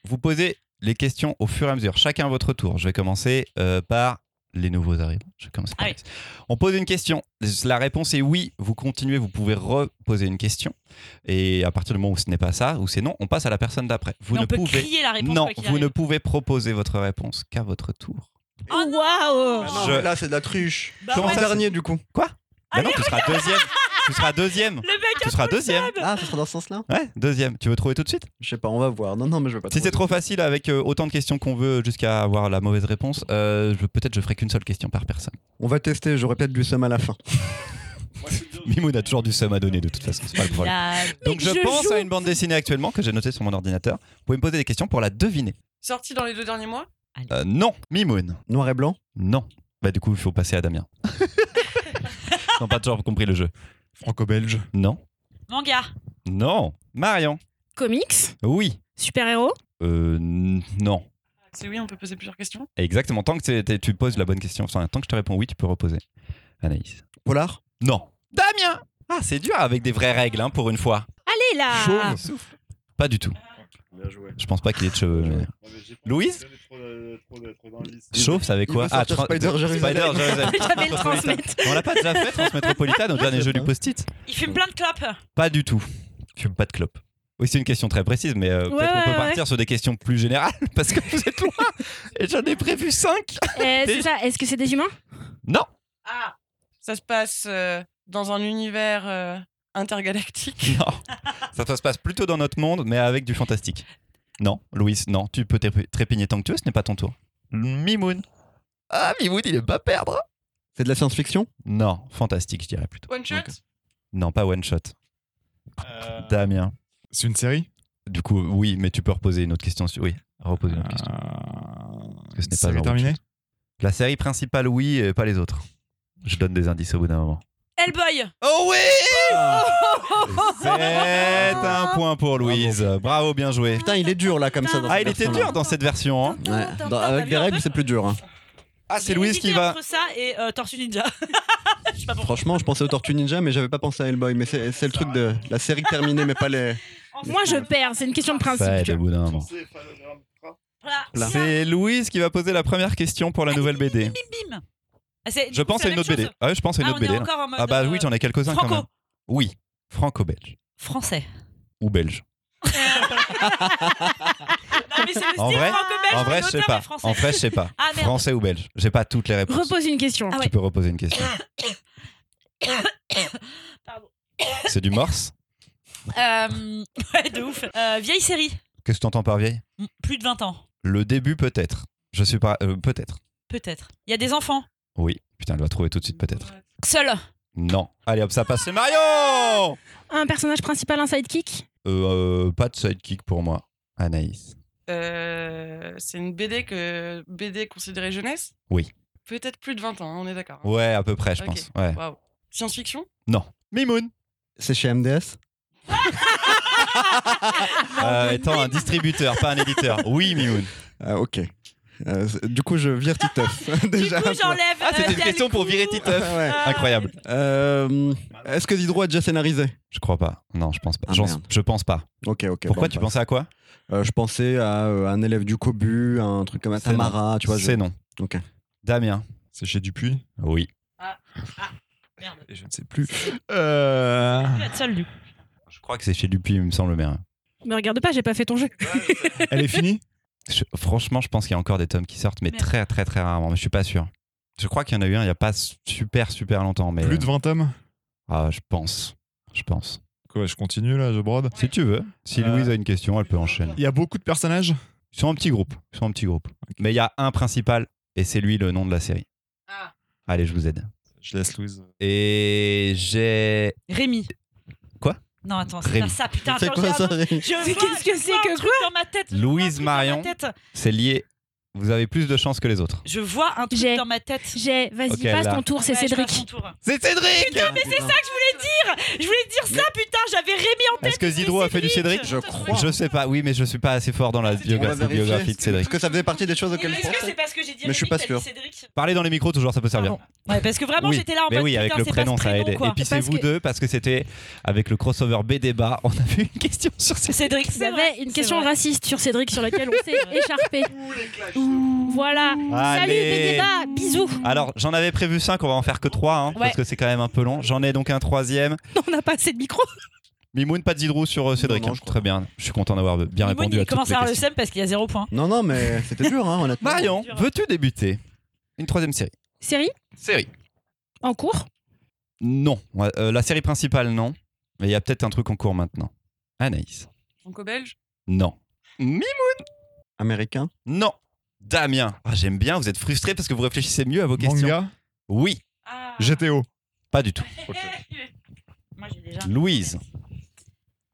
Vous posez les questions au fur et à mesure, chacun à votre tour. Je vais commencer euh, par les nouveaux arrivants. Je vais commencer par. Alex. On pose une question. La réponse est oui. Vous continuez, vous pouvez reposer une question. Et à partir du moment où ce n'est pas ça, ou c'est non, on passe à la personne d'après. Vous Mais ne on peut pouvez. crier la réponse. Non, quoi qu'il vous ne pouvez proposer votre réponse qu'à votre tour. Oh Waouh Non, Je- mais là, c'est de la truche. Bah Comment ouais, dernier, du coup. Bah non, tu seras deuxième. tu seras deuxième. Le mec Tu a seras deuxième. Ah, ça sera dans ce sens-là Ouais, deuxième. Tu veux trouver tout de suite Je sais pas, on va voir. Non, non, mais je vais pas Si c'est trop facile avec euh, autant de questions qu'on veut jusqu'à avoir la mauvaise réponse, euh, je- peut-être je ferai qu'une seule question par personne. On va tester, j'aurai peut-être du seum à la fin. Mimoun a toujours du seum à donner de toute façon, c'est pas le problème. Donc je, je pense joue. à une bande dessinée actuellement que j'ai notée sur mon ordinateur. Vous pouvez me poser des questions pour la deviner. Sorti dans les deux derniers mois Euh, non, Mimoun. Noir et blanc Non. Bah du coup, il faut passer à Damien. Ils n'ont pas toujours compris le jeu. Franco-belge. Non. Manga. Non. Marion. Comics, Oui. super-héros, Euh, n- non. C'est oui, on peut poser plusieurs questions. Exactement. Tant que t'es- t'es- tu poses la bonne question, enfin, tant que je te réponds oui, tu peux reposer. Anaïs. Polar Non. Damien. Ah, c'est dur avec des vraies règles hein, pour une fois. allez là Pas du tout. Bien joué. Je pense pas qu'il ait de cheveux. mais- Louise Chauve, ça avait Il quoi tra- Spider Jérusalem. Spider Jérusalem. J'avais le transmettre. On l'a pas déjà fait, Transmétropolitane, au dernier jeu du post-it Il fume plein de clopes. Pas du tout. Je fume pas de clope. Oui, c'est une question très précise, mais euh, Ouais, peut-être qu'on ouais, peut ouais. partir sur des questions plus générales, parce que vous êtes loin. Et j'en ai prévu 5. Euh, c'est ça, est-ce que c'est des humains? Non. Ah Ça se passe euh, dans un univers euh, intergalactique. Non. Ça se passe plutôt dans notre monde, mais avec du fantastique. Non, Louise, non. Tu peux trép- trépigner tant que tu veux, ce n'est pas ton tour. Mimoun. Ah, Mimoun, il aime pas perdre. C'est de la science-fiction? Non, fantastique, je dirais plutôt. One shot? Non, pas one shot. Damien. C'est une série? Du coup, oui, mais tu peux reposer une autre question. Oui, reposer une autre question. Euh, que ce n'est pas série terminée? La série principale, oui, et pas les autres. Je donne des indices au bout d'un moment. Hellboy. Oh oui C'est un point pour Louise. Bravo, bien joué. Putain, il est dur là comme ça. dans Ah, cette il était version-là. dur dans cette version. hein. Ouais. Dans- avec des règles, c'est plus dur. hein. Ah, c'est J'ai Louise hésité qui va. entre ça et euh, Tortue Ninja. Je sais pas pourquoi. Franchement, je pensais aux Tortues Ninja, mais j'avais pas pensé à Hellboy. Mais c'est c'est le truc de la série terminée, mais pas les. Moi, je perds. C'est une question de principe. Ça aide tu au vois. bout d'un moment. Voilà. Là. C'est Louise qui va poser la première question pour la nouvelle BD. Bim, bim. Ah, Je coup, pense à une autre BD. Ah ouais, je pense à une Ah, autre BD. mode. Ah bah oui, euh, j'en ai quelques-uns quand même. Oui, franco-belge Français. ou belge. Non, mais c'est le En style vrai- franco-belge. En vrai, je sais pas. français. En vrai, je sais pas. Ah. Français ou belge J'ai pas toutes les réponses. Repose une question. Ah ouais. Tu peux reposer une question. Pardon. C'est du morse? Euh, ouais, de ouf. Euh, vieille série. Qu'est-ce que tu entends par vieille? Plus de 20 ans. Le début peut-être. Je suis pas. euh, peut-être. Peut-être. Il y a des enfants. Oui. Putain, elle va trouver tout de suite peut-être. Seul. Non. Allez hop, ça passe. C'est Mario Un personnage principal, un sidekick? Euh, euh, Pas de sidekick pour moi. Anaïs. Euh, c'est une BD que BD considérée jeunesse? Oui. Peut-être plus de 20 ans, hein, on est d'accord. hein. Ouais, à peu près, je Ok. pense. Ouais. Waouh. Science-fiction? Non. Mimoun. C'est chez MDS Euh, étant un distributeur, pas un éditeur. Oui, Mimoun. Ah, Ok. Euh, du coup, je vire Titeuf. Déjà. du coup, j'enlève. Ah, c'était euh, une question pour virer. Titeuf. Ouais. Euh, Incroyable. Euh, Est-ce que Diderot a déjà scénarisé? Je crois pas. Non, je pense pas. Ah, merde. je pense pas. Ok, ok. Pourquoi bon, tu bah, pensais à quoi? Euh, Je pensais à euh, un élève du Cobu, un truc comme Tamara, tu vois. je- C'est non. Ok. Damien. C'est chez Dupuis? Oui. Merde. Et je ne sais plus. Euh... Seul, du coup. Je crois que c'est chez Dupuis, il me semble bien. Me regarde pas, j'ai pas fait ton jeu. Elle est finie? Je- franchement, je pense qu'il y a encore des tomes qui sortent, mais très très très rarement. Mais je suis pas sûr. Je crois qu'il y en a eu un il y a pas super super longtemps, mais Plus de 20 tomes? Ah, je pense, je pense. Quoi, je continue là, je brode? Si tu veux, si Euh, Louise a une question, elle peut enchaîner. Il y a beaucoup de personnages? Ils sont en petit groupe, ils sont en petit groupe. Mais il y a un principal et c'est lui le nom de la série. Ah. Allez, je vous aide. Je laisse Louise. Et j'ai Rémi. Quoi Non, attends, c'est pas ça, putain. C'est attends, quoi ça qu'est-ce que c'est que truc dans ma tête. Louise Marion. c'est lié. Vous avez plus de chance que les autres. Je vois un truc dans ma tête. J'ai, vas-y, Ok, passe là. ton tour, c'est Ouais, je Cédric. passe mon tour. C'est Cédric Putain, mais c'est ça que je voulais dire Je voulais dire ça, putain, j'avais Rémi en tête. Est-ce que Zidro a fait du Cédric Je crois. Je sais pas, oui, mais je suis pas assez fort dans la biographie, vérifier. biographie de Cédric. Est-ce que ça faisait partie des choses auxquelles je Est-ce que c'est pensais parce que j'ai dit Mais je suis Rémi pas que t'as sûr. dit Cédric Parler dans les micros, toujours, ça peut servir. Ouais, parce que vraiment, Oui, j'étais là en Mais mode oui, avec putain, le c'est pas prénom, ce ça aide. quoi. Et puis c'est Parce vous que- deux, parce que c'était avec le crossover BDBA, on a vu une question sur. Cédric, y c'est vrai, avait une c'est question vrai. raciste sur Cédric sur laquelle on s'est écharpé. Voilà. Salut Allez. Bédéba, bisous. Alors, j'en avais prévu 5, on va en faire que 3, parce Ouais. que c'est quand même un peu long. J'en ai donc un troisième. On n'a pas assez de micro. Mimoun, pas de Zidrou sur euh, Cédric. Non, non, hein. Très bien, je suis content d'avoir bien Mimoun, répondu à il toutes commence les à avoir le questions. seum parce qu'il y a zéro point. Non, non, mais c'était dur, hein, honnêtement. Marion, veux-tu débuter Une troisième série? Série? Série en cours? Non. Euh, la série principale, non. Mais il y a peut-être un truc en cours maintenant. Anaïs. Franco-belge? Non. Mi- Américain? Non. Damien. Ah, J'aime bien, vous êtes frustré parce que vous réfléchissez mieux à vos questions. Manga Oui, Ah. GTO. pas du tout. Moi, j'ai déjà. Louise.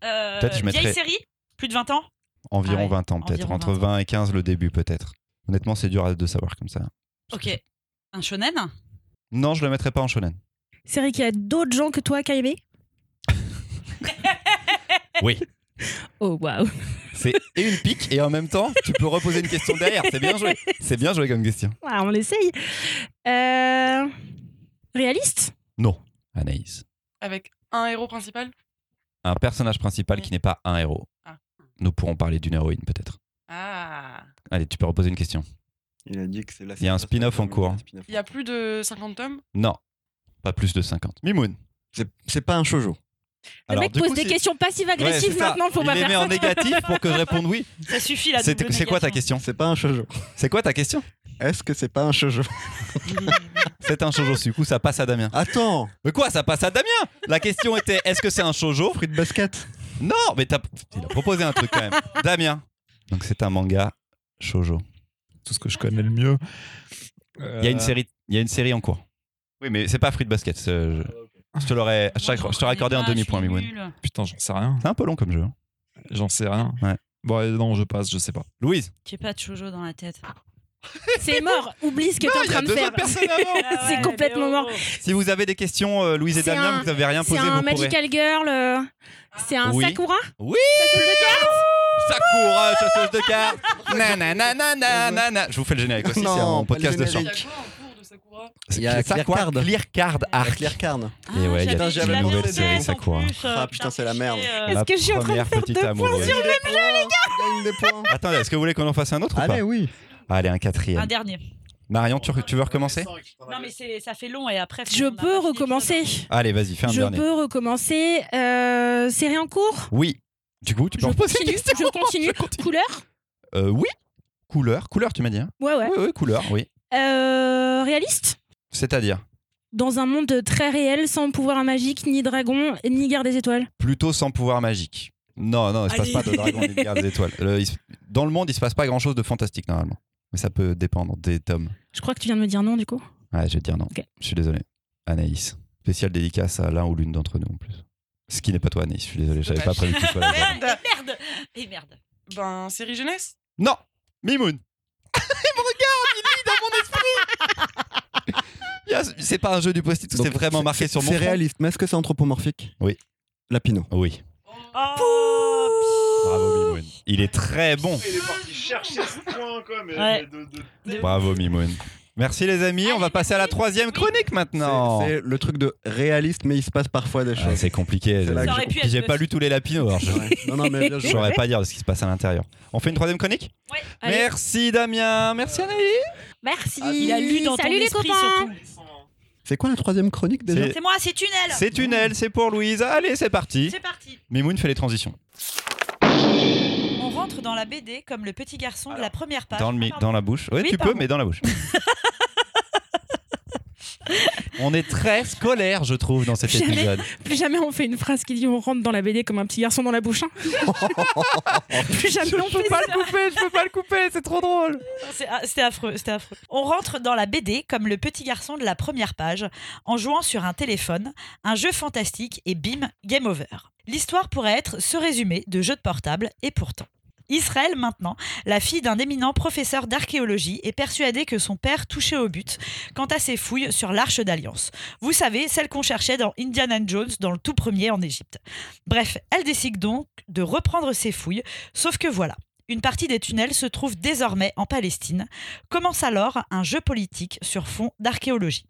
Euh, Peut-être je mettrais- Vieille série Plus de 20 ans? Environ Ah ouais, 20 ans peut-être. environ Entre 20 20 et 15 le début peut-être. Honnêtement, c'est dur à- de savoir comme ça. Ok. Un shonen? Non, je le mettrai pas en shonen. Série qui a d'autres gens que toi qui a aimé. Oui. Oh waouh. C'est et une pique et en même temps, tu peux reposer une question derrière. C'est bien joué. C'est bien joué comme question. Ah, on essaye. Euh... Réaliste? Non. Anaïs. Avec un héros principal? Un personnage principal Oui. qui n'est pas un héros. Ah. Nous pourrons parler d'une héroïne peut-être. Ah Allez, tu peux reposer une question. Il a dit que c'est la Il y a un spin-off en cours. Il y a plus de 50 tomes? Non. Pas plus de 50. Mimoun. C'est c'est pas un shoujo. Le mec du pose coup, des questions passives-agressives Ouais, maintenant, faut Il pas les faire met ça. en négatif pour que je réponde oui. Ça suffit la C'est quoi ta question? C'est pas un shoujo. C'est quoi ta question? Est-ce que c'est pas un shoujo? C'est un shoujo, du coup ça passe à Damien. Attends Mais quoi, ça passe à Damien? La question était est-ce que c'est un shoujo? Fruit de basket Non, mais t'as il a proposé un truc quand même. Damien. Donc c'est un manga shoujo. Tout ce que je connais le mieux. Il y a une série, il y a une série en cours. Oui, mais c'est pas Fruit Basket. C'est- Je, te l'aurais, je t'aurais accordé un demi-point, nulle. Putain, j'en sais rien. C'est un peu long comme jeu. hein. J'en sais rien. Ouais. Bon, non, je passe, je sais pas. Louise. J'ai pas de shoujo dans la tête. C'est mort. Oublie ce que t'es en il y a train de deux faire. autres personnes avant. C'est complètement mort. Si vous avez des questions, euh, Louise et C'est Damien, un- vous n'avez rien C'est posé, un vous pourrez. Magical Girl. euh, C'est un Oui. Sakura? Oui. Chasseuse de cartes? Sakura, chasseuse de cartes. Nanana, nanana, nanana. Je vous fais le générique aussi, c'est Non, un pas le podcast de chant. générique. Sakura. Il y a C'est ça, Clear quoi Card. Clear Card Arc. Claire Carne. Et ouais, il y a je fait séries en Sakura. plus, Ah, putain, c'est la merde. euh, Est-ce que je suis en train de faire deux amoureuse. Gagne des points. Attendez, est-ce que vous voulez qu'on en fasse un autre ou Allez, pas oui. Allez, un Un quatrième. dernier. Marion, tu, tu veux recommencer Non, mais c'est- ça fait long et après. Je peux recommencer. Allez, vas-y, fais un Je dernier. peux recommencer. Euh, série en cours Oui. Du coup, tu peux Je une continue. Je continue. Je continue. Couleur Euh, oui. Couleur. Couleur, tu m'as dit. Hein Ouais, ouais. Oui, oui, couleur, oui. Euh, réaliste C'est-à-dire Dans un monde très réel, sans pouvoir magique, ni dragon, ni guerre des étoiles. plutôt sans pouvoir magique. Non, non, il se passe pas de dragon ni de guerre des étoiles. Le- il se- dans le monde, il se passe pas grand-chose de fantastique normalement. Mais ça peut dépendre des tomes. Je crois que tu viens de me dire non, du coup. Ouais, je vais te dire non. Je suis désolé. Anaïs. Spéciale dédicace à l'un ou l'une d'entre nous en plus. Ce qui n'est pas toi, Anaïs. Je suis désolé, j'avais pas prévu que tu sois là. Et merde Et merde Ben, série jeunesse? Non Mimoun Il me regarde, il C'est pas un jeu du post-it, c'est vraiment marqué sur mon C'est réaliste, mais est-ce que c'est anthropomorphique Oui. Lapino. Oui, Oh bravo Mimoun. Il est très bon. Il est parti chercher ce point, quoi, mais, Ouais. mais de- de- Bravo Mimoun. Merci les amis, on va passer à la troisième chronique maintenant. C'est le truc de réaliste, mais il se passe parfois des Ah, choses. c'est compliqué. J'ai pas lu tous les lapinos, alors je. Non, non, mais bien je saurais pas dire ce qui se passe à l'intérieur. On fait une troisième chronique Ouais. Merci Damien, merci Anaïs. Merci. Il a lu dans Salut ton les esprit copains. surtout. C'est quoi la troisième chronique déjà C'est- C'est moi, c'est Tunnel C'est Tunnel, c'est pour Louise. Allez, c'est parti. C'est parti Mimoun fait les transitions. Dans la BD comme le petit garçon de la première page. Dans, le mi- Ah, dans la bouche. Ouais, Oui, tu pardon. peux, mais dans la bouche. on est très scolaire, je trouve, dans cet Jamais. épisode. Plus jamais on fait une phrase qui dit on rentre dans la BD comme un petit garçon dans la bouche. hein. Plus jamais on peut pas le couper, je peux pas le couper, c'est trop drôle. C'est- ah, C'était affreux, c'était affreux. On rentre dans la BD comme le petit garçon de la première page, en jouant sur un téléphone, un jeu fantastique et bim, game over. L'histoire pourrait être ce résumé de jeu de portable, et pourtant. Israël, maintenant, la fille d'un éminent professeur d'archéologie, est persuadée que son père touchait au but quant à ses fouilles sur l'Arche d'Alliance. Vous savez, celle qu'on cherchait dans Indiana Jones dans le tout premier en Égypte. Bref, elle décide donc de reprendre ses fouilles, sauf que voilà. Une partie des tunnels se trouve désormais en Palestine. Commence alors un jeu politique sur fond d'archéologie.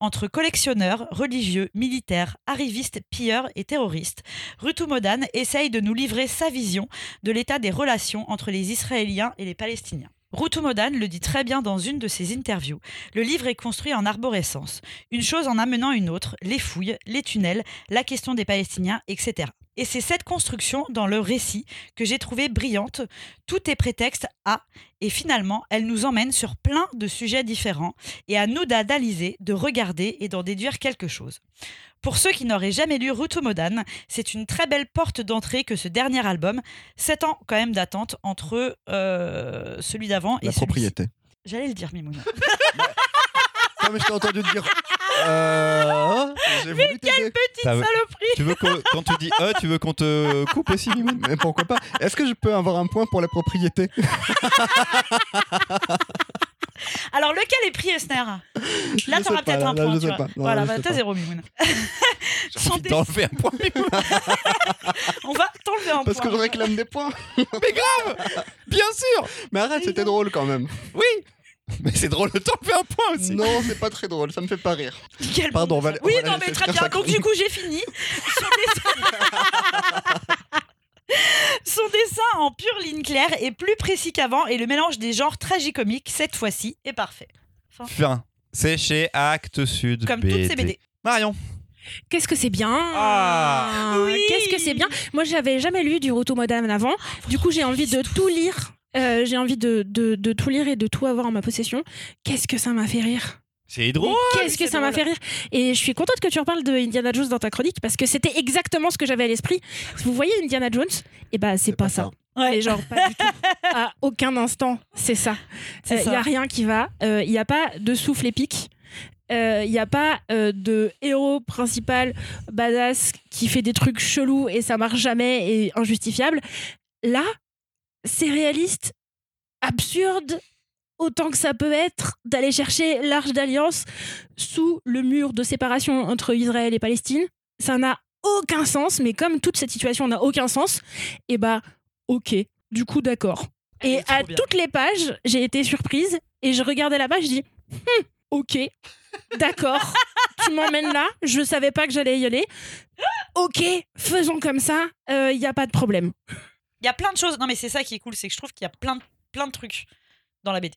Entre collectionneurs, religieux, militaires, arrivistes, pilleurs et terroristes, Rutu Modan essaye de nous livrer sa vision de l'état des relations entre les Israéliens et les Palestiniens. Rutu Modan le dit très bien dans une de ses interviews. Le livre est construit en arborescence, une chose en amenant une autre, les fouilles, les tunnels, la question des Palestiniens, etc. Et c'est cette construction dans le récit que j'ai trouvée brillante. Tout est prétexte à, et finalement, elle nous emmène sur plein de sujets différents, et à nous d'analyser, de regarder et d'en déduire quelque chose. Pour ceux qui n'auraient jamais lu Rutu Modan, c'est une très belle porte d'entrée que ce dernier album. Sept ans quand même d'attente entre euh, celui d'avant et La propriété. J'allais le dire, Mimouna. Comme je t'ai entendu dire. Euh. Voulu t'aider. Petite Ça saloperie Tu veux qu'on- quand tu dis E, tu veux qu'on te coupe aussi, Mimoun? Mais pourquoi pas? Est-ce que je peux avoir un point pour la propriété? Alors, lequel est pris, Esner Là, t'auras peut-être un là, point, je tu sais vois. pas. Non, voilà, bah, t'as zéro. J'ai envie d'enlever un point, Mimoun. On va t'enlever un Parce point. que je réclame des points. Bien sûr Mais arrête, c'était drôle quand même. Oui Mais c'est drôle de t'enlever un point aussi. Non, c'est pas très drôle, ça me fait pas rire. Quel Pardon, bon on va- message. on Oui, va non, mais très bien. Donc, du coup, j'ai fini. Son dessin... Son dessin en pure ligne claire est plus précis qu'avant et le mélange des genres tragicomiques, cette fois-ci, est parfait. Fin. C'est chez Actes Sud. Comme toutes ces BD. Marion. Qu'est-ce que c'est bien Ah. Oui. Qu'est-ce que c'est bien Moi, j'avais jamais lu du Rutu Modan avant. Du coup, j'ai envie de tout lire. Euh, j'ai envie de, de, de tout lire et de tout avoir en ma possession. Qu'est-ce que ça m'a fait rire? C'est drôle. Qu'est-ce que ça m'a fait rire? Et je suis contente que tu reparles de Indiana Jones dans ta chronique parce que c'était exactement ce que j'avais à l'esprit. Vous voyez Indiana Jones? Eh ben, c'est pas, ça. Ouais. Et genre, pas du tout. À aucun instant, c'est ça. C'est Il ça. n'y a rien qui va. Il n'y a pas de souffle épique. Il n'y a pas euh, de héros principal badass qui fait des trucs chelous et ça marche jamais et injustifiable. Là, c'est réaliste, absurde, autant que ça peut être d'aller chercher l'Arche d'Alliance sous le mur de séparation entre Israël et Palestine. Ça n'a aucun sens, mais comme toute cette situation n'a aucun sens, et bah, ok, du coup, d'accord. Et à bien. toutes les pages, j'ai été surprise et je regardais la page, je dis, Hum, Ok, d'accord, tu m'emmènes là, je savais pas que j'allais y aller. Ok, faisons comme ça, il n'y a pas de problème. Il y a plein de choses. Non, mais c'est ça qui est cool, c'est que je trouve qu'il y a plein de, plein de trucs dans la BD.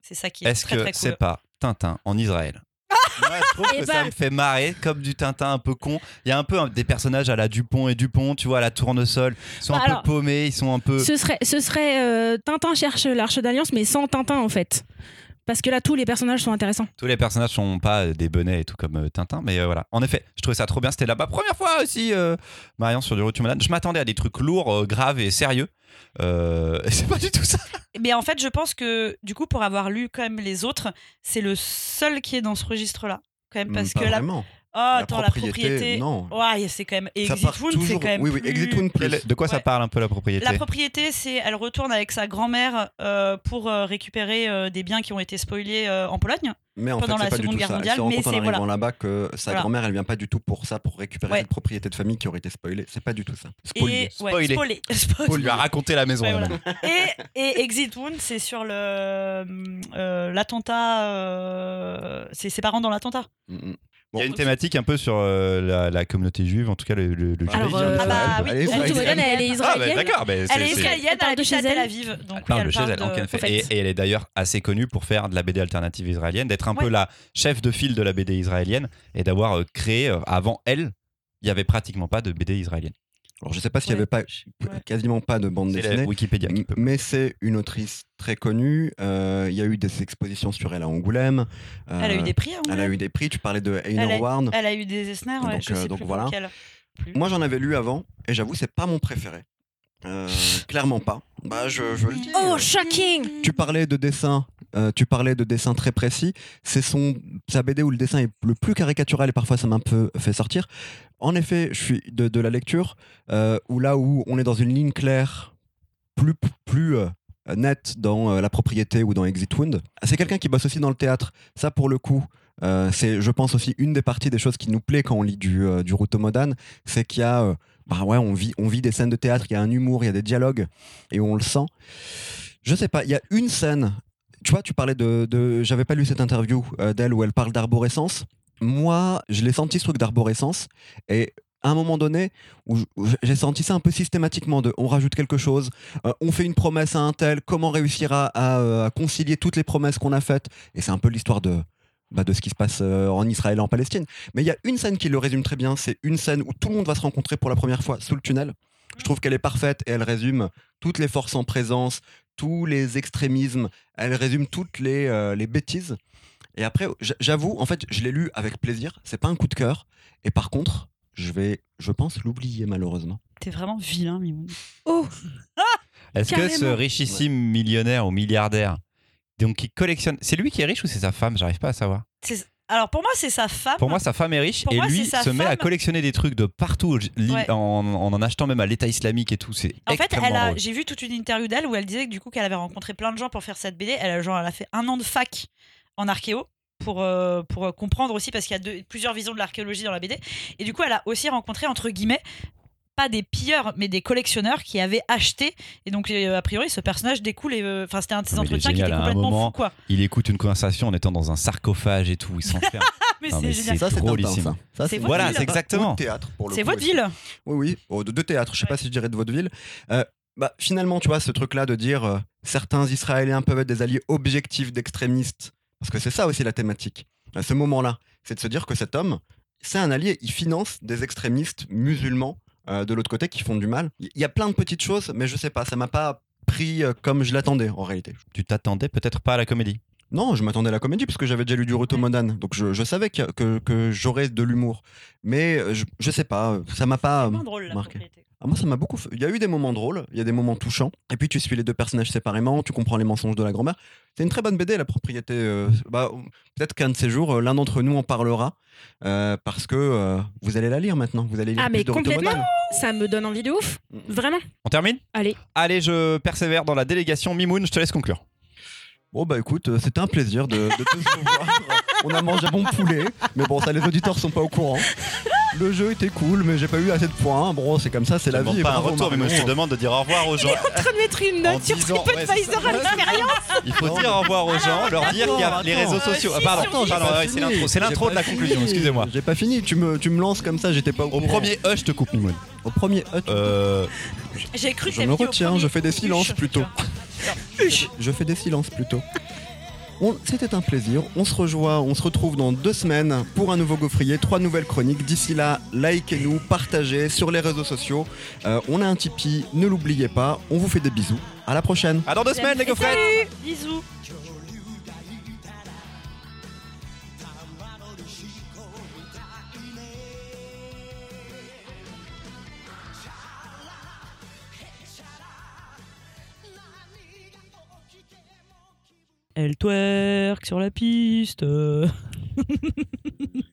C'est ça qui est, Est-ce très que très c'est cool. pas Tintin en Israël? Moi, je trouve Eh que ça ben. me fait marrer comme du Tintin un peu con. Il y a un peu hein, des personnages à la Dupont et Dupont, tu vois, à la tournesol. Ils sont Bah un alors, peu paumés, ils sont un peu. Ce serait, ce serait euh, Tintin cherche l'arche d'alliance, mais sans Tintin en fait. Parce que là, tous les personnages sont intéressants. Tous les personnages sont pas euh, des bonnets et tout comme euh, Tintin, mais euh, voilà. En effet, je trouvais ça trop bien. C'était la première fois aussi, euh, Marion, sur du Retour Madame. Je m'attendais à des trucs lourds, euh, graves et sérieux. Euh, et c'est pas du tout ça. Mais en fait, je pense que du coup, pour avoir lu quand même les autres, c'est le seul qui est dans ce registre-là. Quand même, parce Hmm, Pas que la. Vraiment. Oh, attends, la propriété, propriété. non. Ouais, c'est quand même. Et Ça Exit Wound, c'est quand même. oui, oui, plus- Exit Wound plus. De quoi ça parle un peu la propriété La propriété, c'est elle retourne avec sa grand-mère euh, pour euh, récupérer euh, des biens qui ont été spoilés euh, en Pologne. Mais en pendant fait, la c'est pas du Seconde tout Guerre ça. mondiale, Elle se rend mais compte en c'est- arrivant voilà. là-bas que sa Voilà. grand-mère, elle vient pas du tout pour ça, pour récupérer Ouais. cette propriété de famille qui aurait été spoilée. C'est pas du tout ça. Spolié. Et ouais, Spoilé. spoilé. On lui a raconté la maison. Voilà. et, et Exit Wound, c'est sur le euh, l'attentat. euh, c'est ses parents dans l'attentat. Il y a une thématique un peu sur euh, la, la communauté juive, en tout cas le, le, le Alors, judaïsme. euh, Ah bah oui, elle est Retour israélienne. Moderne, elle est Ah, bah, israélienne. d'accord. mais Elle est israélienne, Elle parle elle de chez à Tel elle. Aviv. Donc Elle oui, parle de elle chez elle, en. Et, et elle est d'ailleurs assez connue pour faire de la BD alternative israélienne, d'être un peu la chef de file de la BD israélienne et d'avoir euh, créé, euh, avant elle, il y avait pratiquement pas de BD israélienne. Alors, je sais pas s'il y Ouais. avait pas, Ouais. quasiment pas de bande dessinée. Wikipédia qui peut. Mais c'est une autrice très connue. Euh, Il y a eu des expositions sur elle à Angoulême. Elle a eu Euh, des prix. hein, Elle a eu des prix. Tu parlais de a- Ward. Elle a eu des Esner, ouais, Donc, je euh, sais donc plus voilà. Plus. Moi, j'en avais lu avant, et j'avoue, c'est pas mon préféré. Euh, clairement pas. Bah, je, je le dis. Oh, euh, shocking Tu parlais de dessin, euh, tu parlais de dessin très précis. C'est son sa BD où le dessin est le plus caricatural et parfois ça m'a un peu fait sortir. En effet, je suis de, la lecture euh, où là où on est dans une ligne claire, plus plus euh, nette dans la propriété ou dans Exit Wound. C'est quelqu'un qui bosse aussi dans le théâtre. Ça pour le coup. c'est, je pense aussi une des parties des choses qui nous plaît quand on lit du, du Ruto Modan, c'est qu'il y a, bah ouais, on vit, on vit des scènes de théâtre, il y a un humour, il y a des dialogues, et on le sent. Je sais pas, il y a une scène. Tu vois, tu parlais de. de J'avais pas lu cette interview euh, d'elle où elle parle d'arborescence. Moi, je l'ai senti ce truc d'arborescence. Et à un moment donné, j'ai senti ça un peu systématiquement on rajoute quelque chose, euh, on fait une promesse à un tel, comment réussir à, à, euh, à concilier toutes les promesses qu'on a faites. Et c'est un peu l'histoire de. bah, de ce qui se passe en Israël et en Palestine. Mais il y a une scène qui le résume très bien, c'est une scène où tout le monde va se rencontrer pour la première fois sous le tunnel. Je trouve qu'elle est parfaite et elle résume toutes les forces en présence, tous les extrémismes, elle résume toutes les, euh, les bêtises. Et après, j'avoue, en fait, je l'ai lu avec plaisir, c'est pas un coup de cœur. Et par contre, je vais, je pense, l'oublier malheureusement. T'es vraiment vilain, Mimoun. Oh Est-ce que ce richissime millionnaire ou milliardaire, donc qui collectionne, c'est lui qui est riche ou c'est sa femme? J'arrive pas à savoir. C'est- Alors pour moi, c'est sa femme. Pour moi, sa femme est riche Pour et moi, lui se met à collectionner des trucs de partout, Ouais. en, en en achetant même à l'État islamique et tout. C'est En fait, elle a, j'ai vu toute une interview d'elle où elle disait que du coup qu'elle avait rencontré plein de gens pour faire cette BD. Elle a, genre, elle a fait un an de fac en archéo pour, euh, pour euh, comprendre aussi parce qu'il y a plusieurs visions de l'archéologie dans la BD. Et du coup, elle a aussi rencontré entre guillemets pas des pilleurs mais des collectionneurs qui avaient acheté et donc euh, a priori ce personnage découle et euh, enfin c'était un de ces il est entretiens qui génial, était à un complètement moment, fou quoi Il écoute une conversation en étant dans un sarcophage et tout. Il s'enferme. mais c'est génial Ça, c'est drôlissime. Ça. Ça, C'est Voilà, c'est exactement. C'est votre ville Oui, oui, oh, de, de théâtre. Je sais Ouais. pas si je dirais de vaudeville. Euh, bah, finalement, tu vois, ce truc-là de dire euh, certains Israéliens peuvent être des alliés objectifs d'extrémistes, parce que c'est ça aussi la thématique. À ce moment-là, c'est de se dire que cet homme, c'est un allié. Il finance des extrémistes musulmans euh, de l'autre côté qui font du mal. Il y a plein de petites choses, mais je sais pas, ça m'a pas pris euh, comme je l'attendais en réalité. Tu t'attendais peut-être pas à la comédie. Non, je m'attendais à la comédie parce que j'avais déjà lu du Ruto Modan, donc je, je savais que, que, que j'aurais de l'humour. Mais euh, je, je sais pas, ça m'a pas. euh, moins drôle la marqué. propriété Ah, moi, ça m'a beaucoup. fait- Il y a eu des moments drôles, il y a des moments touchants. Et puis, tu suis les deux personnages séparément, tu comprends les mensonges de la grand-mère. C'est une très bonne BD, la propriété. euh, bah, Peut-être qu'un de ces jours, euh, l'un d'entre nous en parlera. euh, parce que euh, vous allez la lire maintenant. Vous allez lire Ah, plus mais de complètement. Ça me donne envie de ouf. Vraiment. On termine? Allez. Allez, je persévère dans la délégation. Mimoun, je te laisse conclure. Bon, bah écoute, euh, c'était un plaisir de, de te voir. On a mangé bon poulet. Mais bon, ça, les auditeurs sont pas au courant. Le jeu était cool, mais j'ai pas eu assez de points. Bon, c'est comme ça, c'est la vie. pas un bravo, retour, mais moi je te demande de dire au revoir aux gens. en train de mettre une note sur TripAdvisor à l'expérience. Il faut dire au revoir aux gens, leur dire qu'il y a les réseaux sociaux. Ah, pardon, c'est l'intro, c'est de la conclusion, excusez-moi. J'ai pas fini, tu me, tu me lances comme ça, j'étais pas au Au premier E, je te coupe Mimoun. Au premier Euh, J'ai cru que je me retiens, je fais des silences plutôt. Je fais des silences plutôt. On- C'était un plaisir. On se rejoint, on se retrouve dans deux semaines pour un nouveau gaufrier, trois nouvelles chroniques. D'ici là, likez-nous, partagez sur les réseaux sociaux. Euh, on a un Tipeee, ne l'oubliez pas. On vous fait des bisous. À la prochaine. à dans deux semaines, les gaufrettes Bisous. Elle twerk sur la piste.